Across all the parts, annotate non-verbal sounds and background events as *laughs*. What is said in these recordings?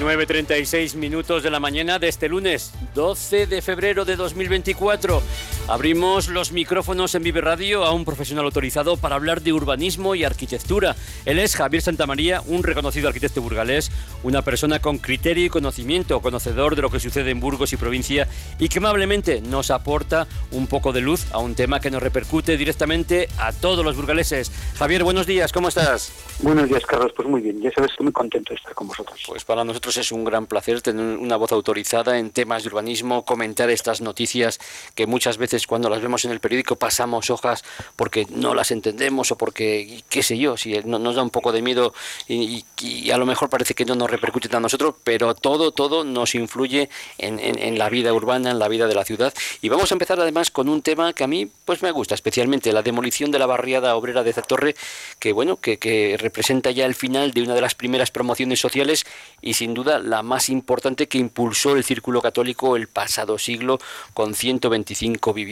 9.36 minutos de la mañana de este lunes 12 de febrero de 2024. Abrimos los micrófonos en Vive Radio a un profesional autorizado para hablar de urbanismo y arquitectura. Él es Javier Santamaría, un reconocido arquitecto burgalés, una persona con criterio y conocimiento, conocedor de lo que sucede en Burgos y provincia y que amablemente nos aporta un poco de luz a un tema que nos repercute directamente a todos los burgaleses. Javier, buenos días, ¿cómo estás? Buenos días, Carlos. Pues muy bien, ya sabes, estoy muy contento de estar con vosotros. Pues para nosotros es un gran placer tener una voz autorizada en temas de urbanismo, comentar estas noticias que muchas veces cuando las vemos en el periódico pasamos hojas porque no las entendemos o porque, qué sé yo, si nos da un poco de miedo y, a lo mejor parece que no nos repercute a nosotros, pero todo, todo nos influye en, la vida urbana, en la vida de la ciudad. Y vamos a empezar además con un tema que a mí pues me gusta especialmente, la demolición de la barriada obrera de Zatorre, que bueno, que, que representa ya el final de una de las primeras promociones sociales y sin duda la más importante que impulsó el Círculo Católico el pasado siglo con 125 viviendas.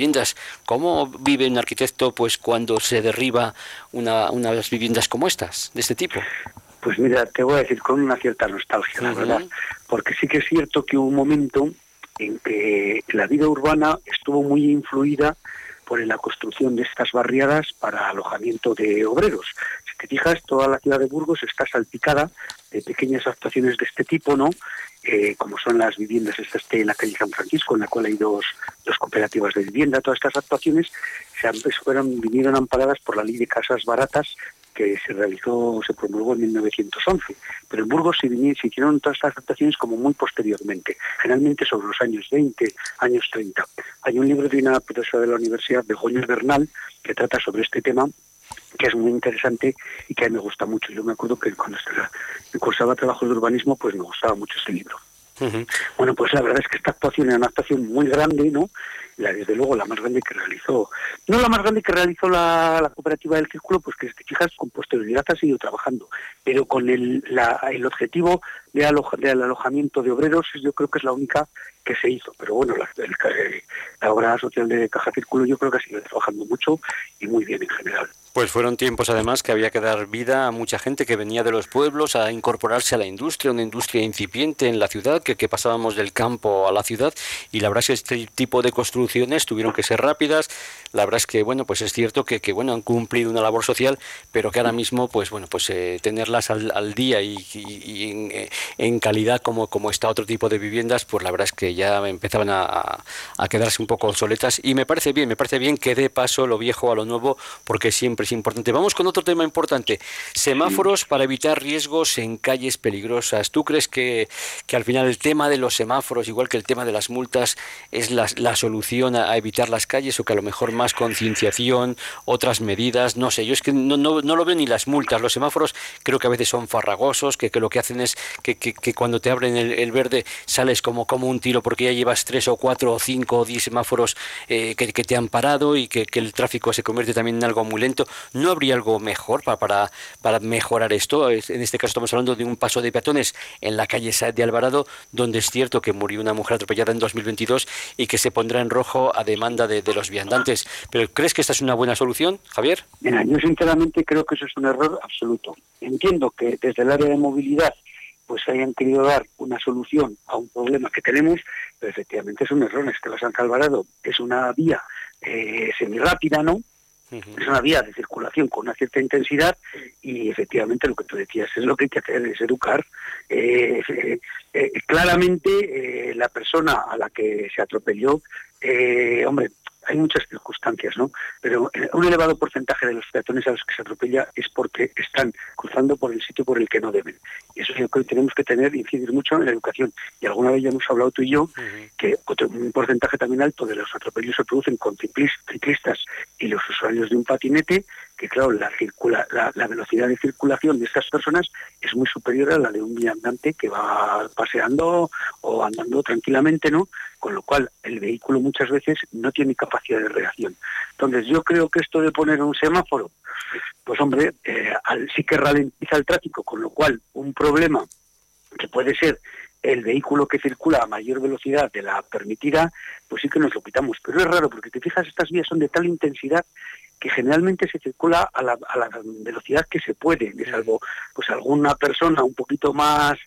¿Cómo vive un arquitecto pues cuando se derriba una, unas viviendas como estas, de este tipo? Pues mira, te voy a decir con una cierta nostalgia, la verdad, porque sí que es cierto que hubo un momento en que la vida urbana estuvo muy influida por la construcción de estas barriadas para alojamiento de obreros. Si te fijas, toda la ciudad de Burgos está salpicada de pequeñas actuaciones de este tipo, ¿no? Eh, como son las viviendas estas en la calle San Francisco, en la cual hay dos, dos cooperativas de vivienda. Todas estas actuaciones se fueron, vinieron amparadas por la ley de casas baratas que se realizó, se promulgó en 1911. Pero en Burgos se, se hicieron todas estas actuaciones como muy posteriormente, generalmente sobre los años 20, años 30. Hay un libro de una profesora de la Universidad, Begoña Bernal, que trata sobre este tema que es muy interesante y que a mí me gusta mucho. Yo me acuerdo que cuando cursaba trabajos de urbanismo, pues me gustaba mucho ese libro. Bueno, pues la verdad es que esta actuación era una actuación muy grande, ¿no? La, desde luego la más grande que realizó, no la más grande que realizó la, cooperativa del Círculo, pues que te fijas, con posterioridad ha seguido trabajando, pero con el, el objetivo de del alojamiento de obreros, yo creo que es la única que se hizo. Pero bueno, la, la obra social de Caja Círculo yo creo que ha seguido trabajando mucho y muy bien en general. Pues fueron tiempos además que había que dar vida a mucha gente que venía de los pueblos a incorporarse a la industria, una industria incipiente en la ciudad, que, pasábamos del campo a la ciudad y la verdad es que este tipo de construcciones tuvieron que ser rápidas. La verdad es que bueno, pues es cierto que, que bueno han cumplido una labor social, pero que ahora mismo pues bueno pues eh, tenerlas al, día y, eh, en, calidad como, como está otro tipo de viviendas, pues la verdad es que ya empezaban a, a quedarse un poco obsoletas y me parece bien, me parece bien que dé paso lo viejo a lo nuevo porque siempre es importante. Vamos con otro tema importante. Semáforos para evitar riesgos en calles peligrosas. ¿Tú crees que, que al final el tema de los semáforos, igual que el tema de las multas, es la, la solución a, evitar las calles o que a lo mejor más concienciación, otras medidas? No sé, yo es que no, no, no, lo veo ni las multas. Los semáforos creo que a veces son farragosos, que, que lo que hacen es que, que, que cuando te abren el, verde sales como, como un tiro porque ya llevas tres o cuatro o cinco o diez semáforos eh, que, que te han parado y que, que el tráfico se convierte también en algo muy lento. ¿No habría algo mejor para, para, mejorar esto? En este caso estamos hablando de un paso de peatones en la calle de Alvarado, donde es cierto que murió una mujer atropellada en 2022 y que se pondrá en rojo a demanda de, los viandantes. ¿Pero crees que esta es una buena solución, Javier? Mira, yo sinceramente creo que eso es un error absoluto. Entiendo que desde el área de movilidad pues hayan querido dar una solución a un problema que tenemos, pero efectivamente es un error. Es que la San Alvarado es una vía eh, semirápida, ¿no? Es una vía de circulación con una cierta intensidad y efectivamente lo que tú decías es lo que hay que hacer, es educar. Eh, eh, eh, claramente la persona a la que se atropelló, hombre, hay muchas circunstancias, ¿no? Pero eh, un elevado porcentaje de los peatones a los que se atropella es porque están cruzando por el sitio por el que no deben. Y eso es lo que tenemos que tener, incidir mucho en la educación. Y alguna vez ya hemos hablado tú y yo que un porcentaje también alto de los atropellos se producen con ciclistas y los usuarios de un patinete que claro, la, circula, la, velocidad de circulación de estas personas es muy superior a la de un viandante que va paseando o andando tranquilamente, ¿no? Con lo cual el vehículo muchas veces no tiene capacidad de reacción. Entonces yo creo que esto de poner un semáforo, pues hombre, eh, sí que ralentiza el tráfico, con lo cual un problema que puede ser el vehículo que circula a mayor velocidad de la permitida, pues sí que nos lo quitamos. Pero es raro porque te fijas, estas vías son de tal intensidad que generalmente se circula a la, velocidad que se puede, de salvo pues alguna persona un poquito más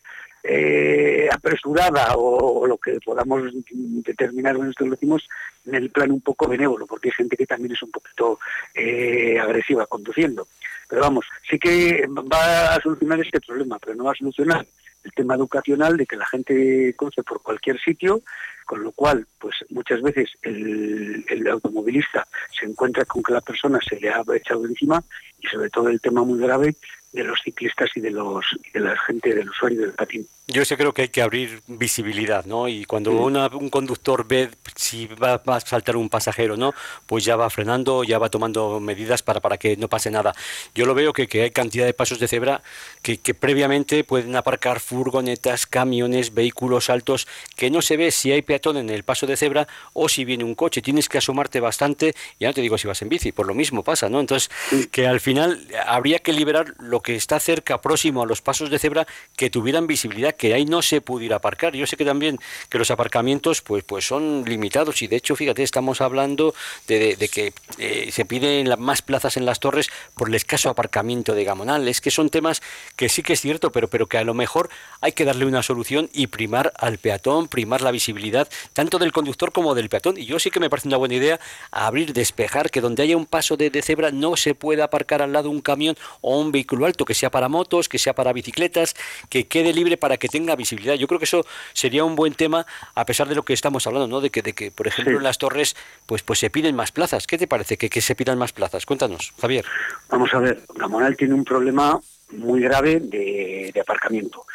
eh, apresurada o, lo que podamos determinar en esto lo decimos en el plan un poco benévolo, porque hay gente que también es un poquito eh, agresiva conduciendo. Pero vamos, sí que va a solucionar este problema, pero no va a solucionar el tema educacional de que la gente conoce por cualquier sitio, con lo cual, pues muchas veces el, el, automovilista se encuentra con que la persona se le ha echado encima y sobre todo el tema muy grave de los ciclistas y de los de la gente del usuario del patín. Yo sí creo que hay que abrir visibilidad, ¿no? Y cuando un conductor ve si va, a saltar un pasajero, ¿no? Pues ya va frenando, ya va tomando medidas para, para que no pase nada. Yo lo veo que, que hay cantidad de pasos de cebra que, que, previamente pueden aparcar furgonetas, camiones, vehículos altos, que no se ve si hay peatón en el paso de cebra o si viene un coche. Tienes que asomarte bastante, ya no te digo si vas en bici, por lo mismo pasa, ¿no? Entonces, que al final habría que liberar lo que está cerca, próximo a los pasos de cebra, que tuvieran visibilidad que ahí no se pudiera aparcar. Yo sé que también que los aparcamientos pues, pues son limitados y de hecho, fíjate, estamos hablando de, que eh, se piden más plazas en las torres por el escaso aparcamiento de Gamonal. Es que son temas que sí que es cierto, pero, pero que a lo mejor hay que darle una solución y primar al peatón, primar la visibilidad tanto del conductor como del peatón. Y yo sí que me parece una buena idea abrir, despejar, que donde haya un paso de, de cebra no se pueda aparcar al lado un camión o un vehículo alto, que sea para motos, que sea para bicicletas, que quede libre para que tenga visibilidad. Yo creo que eso sería un buen tema, a pesar de lo que estamos hablando, ¿no? De que, de que por ejemplo, en las torres, pues, pues se piden más plazas. ¿Qué te parece que, que se pidan más plazas? Cuéntanos, Javier. Vamos a ver, Gamonal tiene un problema muy grave de, aparcamiento.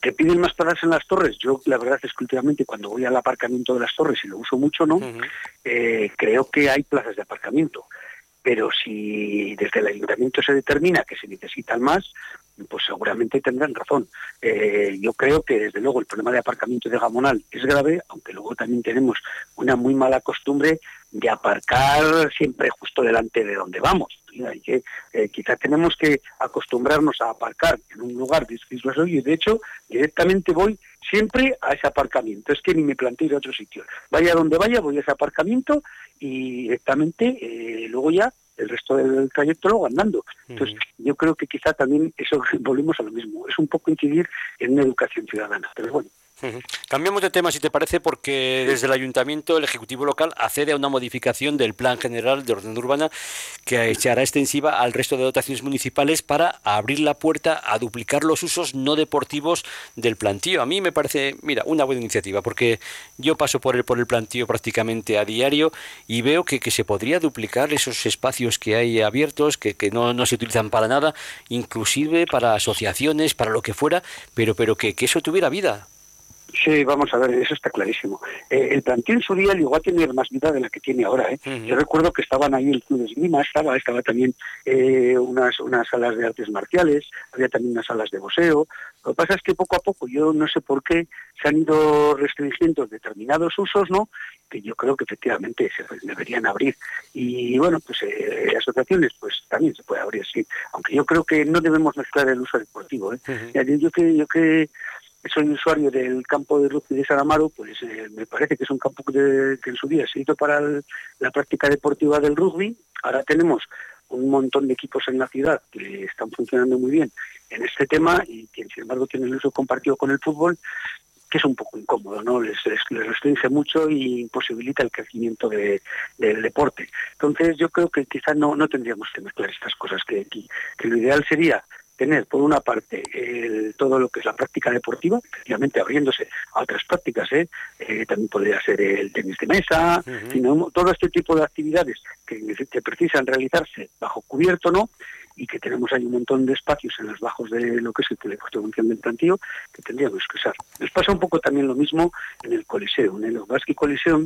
¿Que piden más plazas en las torres? Yo, la verdad es que últimamente cuando voy al aparcamiento de las torres, y lo uso mucho, ¿no? Eh, creo que hay plazas de aparcamiento. Pero si desde el ayuntamiento se determina que se necesitan más, pues seguramente tendrán razón. Eh, yo creo que desde luego el problema de aparcamiento de Gamonal es grave, aunque luego también tenemos una muy mala costumbre de aparcar siempre justo delante de donde vamos. Y que, eh, quizá tenemos que acostumbrarnos a aparcar en un lugar discreto y de hecho directamente voy siempre a ese aparcamiento. Es que ni me planteo ir a otro sitio. Vaya donde vaya, voy a ese aparcamiento y directamente eh, luego ya el resto del trayecto luego andando. Entonces, yo creo que quizá también eso *laughs* volvemos a lo mismo, es un poco incidir en una educación ciudadana, pero bueno. Cambiamos de tema, si te parece, porque desde el Ayuntamiento, el Ejecutivo Local accede a una modificación del Plan General de Orden Urbana que se hará extensiva al resto de dotaciones municipales para abrir la puerta a duplicar los usos no deportivos del plantío. A mí me parece, mira, una buena iniciativa, porque yo paso por el, por el plantío prácticamente a diario y veo que, que se podría duplicar esos espacios que hay abiertos, que, que no, no, se utilizan para nada, inclusive para asociaciones, para lo que fuera, pero, pero que, que eso tuviera vida. Sí, vamos a ver, eso está clarísimo. Eh, el plantío en su día llegó a tener más vida de la que tiene ahora. ¿eh? Yo recuerdo que estaban ahí el Club de Esgrima, estaba, estaba también eh, unas, unas salas de artes marciales, había también unas salas de boxeo. Lo que pasa es que poco a poco, yo no sé por qué, se han ido restringiendo determinados usos, ¿no? Que yo creo que efectivamente se deberían abrir. Y bueno, pues eh, asociaciones, pues también se puede abrir, sí. Aunque yo creo que no debemos mezclar el uso deportivo. ¿eh? Yo que yo que soy usuario del campo de rugby de San Amaro, pues eh, me parece que es un campo que, en su día se hizo para la práctica deportiva del rugby. Ahora tenemos un montón de equipos en la ciudad que están funcionando muy bien en este tema y que sin embargo tienen el uso compartido con el fútbol, que es un poco incómodo, ¿no? Les, restringe mucho y imposibilita el crecimiento del deporte. Entonces yo creo que quizás no, no tendríamos que mezclar estas cosas, que, que lo ideal sería tener, por una parte, todo lo que es la práctica deportiva, efectivamente abriéndose a otras prácticas, ¿eh? Eh, también podría ser el tenis de mesa, todo este tipo de actividades que, que, precisan realizarse bajo cubierto, ¿no? Y que tenemos ahí un montón de espacios en los bajos de lo que es el teleconstrucción del plantío que tendríamos que usar. Nos pasa un poco también lo mismo en el Coliseo. En el Basque Coliseo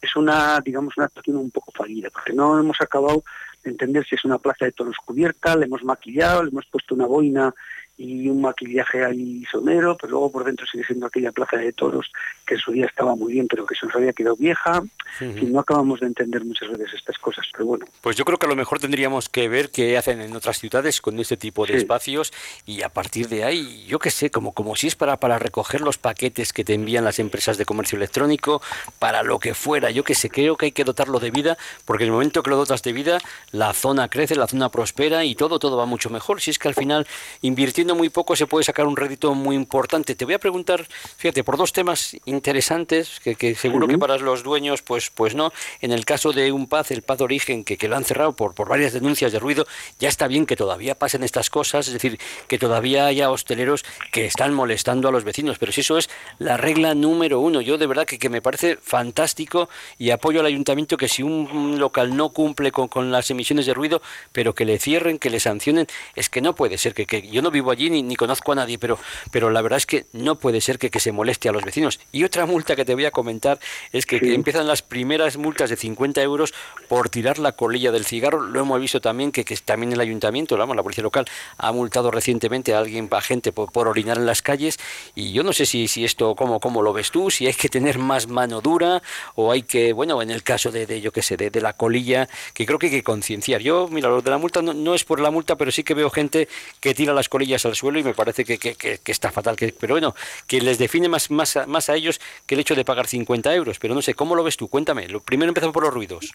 es una, digamos, una actuación un poco fallida, porque no hemos acabado entender si es una plaza de toros cubierta, le hemos maquillado, le hemos puesto una boina y un maquillaje ahí sonero, pero luego por dentro sigue siendo aquella plaza de toros que en su día estaba muy bien, pero que se nos había quedado vieja. Y no acabamos de entender muchas veces estas cosas, pero bueno. Pues yo creo que a lo mejor tendríamos que ver qué hacen en otras ciudades con este tipo de espacios y a partir de ahí, yo qué sé, como, como si es para, para recoger los paquetes que te envían las empresas de comercio electrónico, para lo que fuera, yo qué sé, creo que hay que dotarlo de vida, porque en el momento que lo dotas de vida, la zona crece, la zona prospera y todo, todo va mucho mejor. Si es que al final invirtiendo invirtiendo muy poco se puede sacar un rédito muy importante. Te voy a preguntar, fíjate, por dos temas interesantes que, seguro que para los dueños, pues, pues no. En el caso de un Paz, el Paz de Origen, que, que lo han cerrado por, por varias denuncias de ruido, ya está bien que todavía pasen estas cosas, es decir, que todavía haya hosteleros que están molestando a los vecinos, pero si eso es la regla número uno, yo de verdad que, que me parece fantástico y apoyo al ayuntamiento que si un local no cumple con, con las emisiones de ruido, pero que le cierren, que le sancionen, es que no puede ser que, que yo no vivo allí ni, ni, conozco a nadie, pero, pero la verdad es que no puede ser que, que se moleste a los vecinos. Y otra multa que te voy a comentar es que, que empiezan las primeras multas de 50 euros por tirar la colilla del cigarro, lo hemos visto también que, que también el ayuntamiento, vamos, la policía local ha multado recientemente a alguien, a gente por, por, orinar en las calles y yo no sé si, si esto, cómo, cómo lo ves tú, si hay que tener más mano dura o hay que, bueno, en el caso de, de yo qué sé, de, de, la colilla, que creo que hay que concienciar. Yo, mira, lo de la multa no, no, es por la multa, pero sí que veo gente que tira las colillas al suelo y me parece que, que, que está fatal. Que, pero bueno, que les define más, más, a, más a ellos que el hecho de pagar 50 euros. Pero no sé, ¿cómo lo ves tú? Cuéntame. Lo, primero empezamos por los ruidos.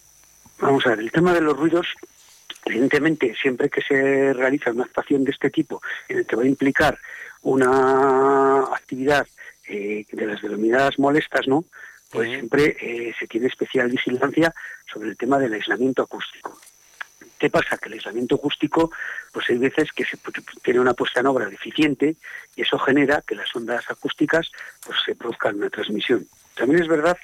Vamos a ver, el tema de los ruidos Evidentemente, siempre que se realiza una actuación de este tipo, en el que va a implicar una actividad eh, de las denominadas molestas, ¿no? Pues siempre eh, se tiene especial vigilancia sobre el tema del aislamiento acústico. ¿Qué pasa? Que el aislamiento acústico, pues hay veces que se tiene una puesta en obra deficiente y eso genera que las ondas acústicas pues se produzcan una transmisión. También es verdad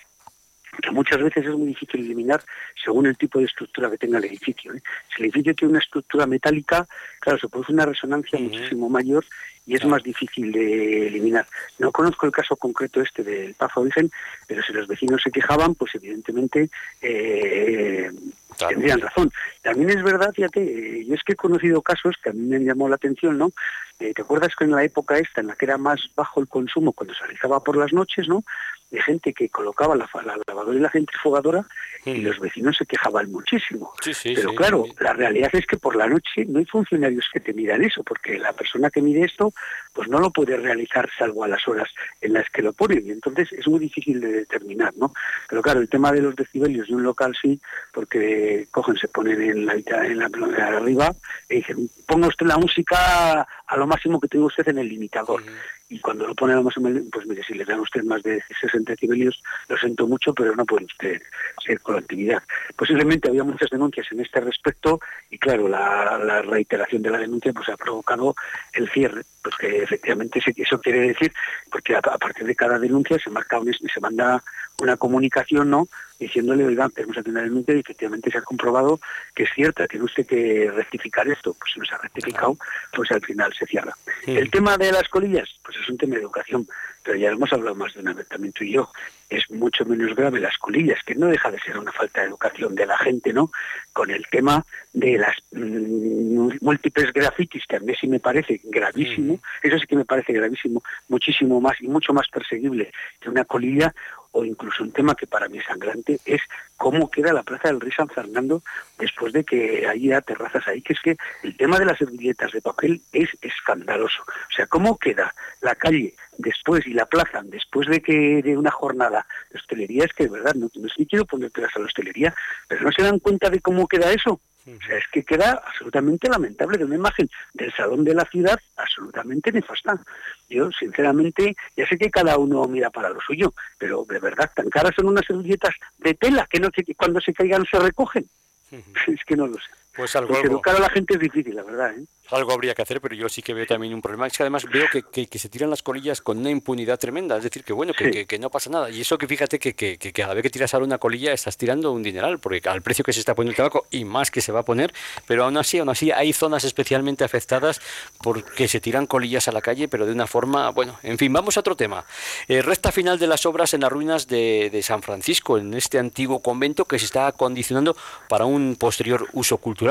que muchas veces es muy difícil eliminar según el tipo de estructura que tenga el edificio. ¿eh? Si el edificio tiene una estructura metálica, claro, se produce una resonancia uh -huh. muchísimo mayor y es más difícil de eliminar. No conozco el caso concreto este del Pazo Origen, pero si los vecinos se quejaban, pues evidentemente eh, claro. tendrían razón. También es verdad, fíjate, eh, yo es que he conocido casos que a mí me llamó la atención, ¿no? Eh, ¿Te acuerdas que en la época esta, en la que era más bajo el consumo, cuando se realizaba por las noches, ¿no? De gente que colocaba la, la lavadora y la centrifugadora mm. y los vecinos se quejaban muchísimo. Sí, sí, Pero sí, claro, sí. la realidad es que por la noche no hay funcionarios que te miran eso, porque la persona que mide esto, pues no lo puede realizar salvo a las horas en las que lo ponen. Y entonces es muy difícil de determinar, ¿no? Pero claro, el tema de los decibelios de un local sí, porque cogen, se ponen en la, en la, arriba y dicen, ponga usted la música a lo máximo que tenga usted en el limitador. Y cuando lo pone a lo máximo, pues mire, si le dan a usted más de 60 decibelios, lo siento mucho, pero no puede usted seguir con la actividad. Posiblemente había muchas denuncias en este respecto y claro, la, la reiteración de la denuncia pues ha provocado el cierre, porque efectivamente eso quiere decir, porque a, a partir de cada denuncia se marca un, se manda una comunicación, ¿no? Diciéndole, oigan, tenemos aquí una denuncia y efectivamente se ha comprobado que es cierta, tiene usted que rectificar esto. Pues si no se ha rectificado, pues al final se cierra. Sí. El tema de las colillas, pues es un tema de educación, pero ya hemos hablado más de una vez también tú y yo. Es mucho menos grave las colillas, que no deja de ser una falta de educación de la gente, ¿no? Con el tema de las mmm, múltiples grafitis, que a mí sí me parece gravísimo, sí. eso sí que me parece gravísimo, muchísimo más y mucho más perseguible que una colilla o incluso un tema que para mí es sangrante, es cómo queda la Plaza del Rey San Fernando después de que haya terrazas ahí, que es que el tema de las servilletas de papel es escandaloso. O sea, cómo queda la calle después y la plaza después de que de una jornada de hostelería, es que de verdad, no, no si quiero poner pegas a la hostelería, pero no se dan cuenta de cómo queda eso. O sea, es que queda absolutamente lamentable de una imagen del salón de la ciudad absolutamente nefasta. Yo, sinceramente, ya sé que cada uno mira para lo suyo, pero de verdad, tan caras son unas servilletas de tela que, no, que cuando se caigan se recogen. *laughs* Es que no lo sé. Pues algo, educar a la gente es difícil, la verdad. ¿eh? Algo habría que hacer, pero yo sí que veo también un problema. Es que además veo que, que, que se tiran las colillas con una impunidad tremenda. Es decir, que bueno, que, sí. que no pasa nada. Y eso que fíjate que, que, cada vez que tiras ahora una colilla estás tirando un dineral, porque al precio que se está poniendo el tabaco y más que se va a poner, pero aún así, aún así hay zonas especialmente afectadas porque se tiran colillas a la calle, pero de una forma, bueno, en fin, vamos a otro tema. Eh, recta final de las obras en las ruinas de, de San Francisco, en este antiguo convento que se está acondicionando para un posterior uso cultural.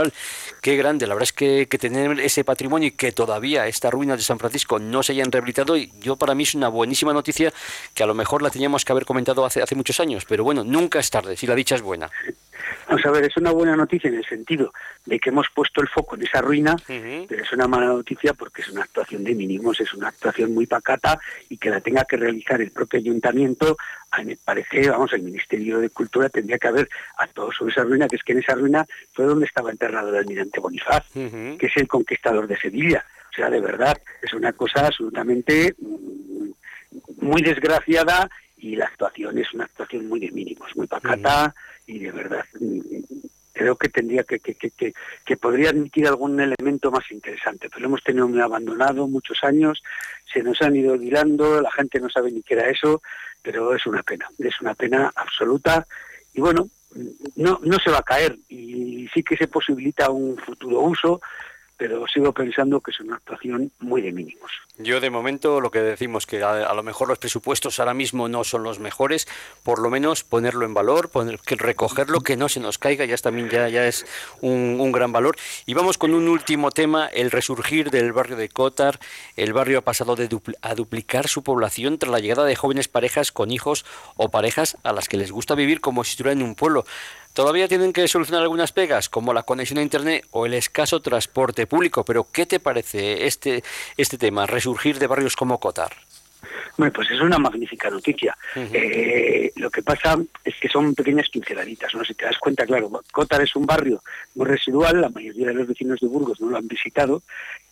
Qué grande, la verdad es que, que tener ese patrimonio y que todavía estas ruinas de San Francisco no se hayan rehabilitado, y yo para mí es una buenísima noticia que a lo mejor la teníamos que haber comentado hace, hace muchos años, pero bueno, nunca es tarde, si la dicha es buena. Vamos a ver, es una buena noticia en el sentido de que hemos puesto el foco en esa ruina, uh -huh. pero es una mala noticia porque es una actuación de mínimos, es una actuación muy pacata y que la tenga que realizar el propio ayuntamiento, a mí me parece, vamos, el Ministerio de Cultura tendría que haber actuado sobre esa ruina, que es que en esa ruina fue donde estaba enterrado el almirante Bonifaz, uh -huh. que es el conquistador de Sevilla. O sea, de verdad, es una cosa absolutamente mm, muy desgraciada y la actuación es una actuación muy de mínimos, muy pacata y de verdad mm, creo que tendría que, que, que, que, podría admitir algún elemento más interesante, pero hemos tenido muy abandonado muchos años, se nos han ido olvidando, la gente no sabe ni qué era eso, pero es una pena, es una pena absoluta y bueno, no, no se va a caer y sí que se posibilita un futuro uso, pero sigo pensando que es una actuación muy de mínimos. Yo de momento lo que decimos que a, lo mejor los presupuestos ahora mismo no son los mejores, por lo menos ponerlo en valor, poner, que recogerlo, que no se nos caiga, ya es también ya, ya es un, gran valor. Y vamos con un último tema, el resurgir del barrio de Cotar. El barrio ha pasado de a duplicar su población tras la llegada de jóvenes parejas con hijos o parejas a las que les gusta vivir como si estuvieran en un pueblo. Todavía tienen que solucionar algunas pegas, como la conexión a Internet o el escaso transporte público, pero ¿qué te parece este, este tema, resurgir de barrios como Cotar? Bueno, pues es una magnífica noticia. Uh -huh. eh, lo que pasa es que son pequeñas pinceladitas, ¿no? Si te das cuenta, claro, Cotar es un barrio muy residual, la mayoría de los vecinos de Burgos no lo han visitado.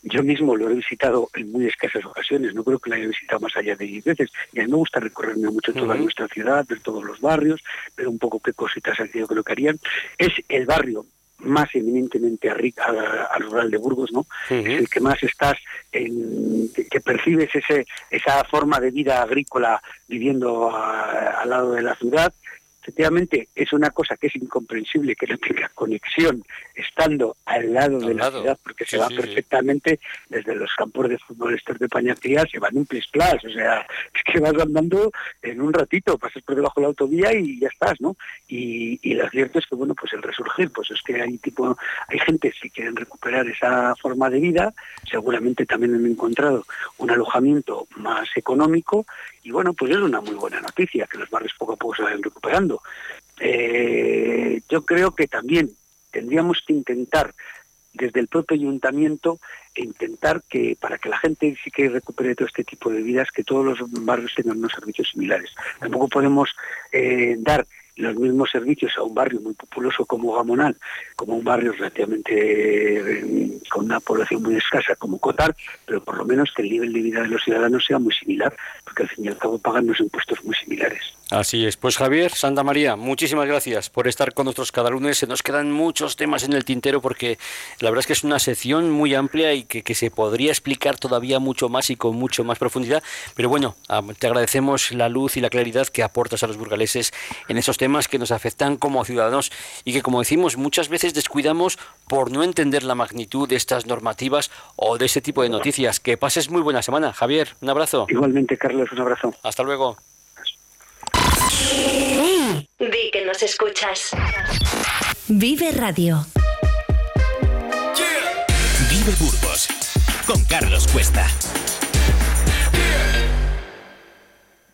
Yo mismo lo he visitado en muy escasas ocasiones, no creo que lo haya visitado más allá de 10 veces. Y a mí me gusta recorrerme mucho toda uh -huh. nuestra ciudad, ver todos los barrios, ver un poco qué cositas han sido que lo que harían. Es el barrio más eminentemente a, a, al rural de Burgos, ¿no? Uh -huh. Es el que más estás, en, que, que, percibes ese, esa forma de vida agrícola viviendo a, al lado de la ciudad. Efectivamente, es una cosa que es incomprensible que no tenga conexión estando al lado al de la ciudad, porque se va sí, perfectamente sí. desde los campos de fútbol estos de Pañatía, se van un plis plas, o sea, *laughs* es que vas andando en un ratito, pasas por debajo de la autovía y ya estás, ¿no? Y, y lo cierto es que, bueno, pues el resurgir, pues es que hay tipo, hay gente que quieren recuperar esa forma de vida, seguramente también han encontrado un alojamiento más económico y bueno, pues es una muy buena noticia que los barrios poco a poco se vayan recuperando. Eh, yo creo que también tendríamos que intentar desde el propio ayuntamiento intentar que para que la gente sí que recupere todo este tipo de vidas que todos los barrios tengan unos servicios similares tampoco podemos eh, dar los mismos servicios a un barrio muy populoso como Gamonal, como un barrio relativamente eh, con una población muy escasa como Cotar, pero por lo menos que el nivel de vida de los ciudadanos sea muy similar, porque al fin y al cabo pagan unos impuestos muy similares. Así es. Pues Javier, Santa María, muchísimas gracias por estar con nosotros cada lunes. Se nos quedan muchos temas en el tintero porque la verdad es que es una sección muy amplia y que, que se podría explicar todavía mucho más y con mucho más profundidad. Pero bueno, te agradecemos la luz y la claridad que aportas a los burgaleses en esos temas que nos afectan como ciudadanos y que, como decimos, muchas veces descuidamos por no entender la magnitud de estas normativas o de este tipo de noticias. Que pases muy buena semana. Javier, un abrazo. Igualmente, Carlos, un abrazo. Hasta luego. Hey, di que nos escuchas. Vive Radio. Yeah. Vive Burgos con Carlos Cuesta.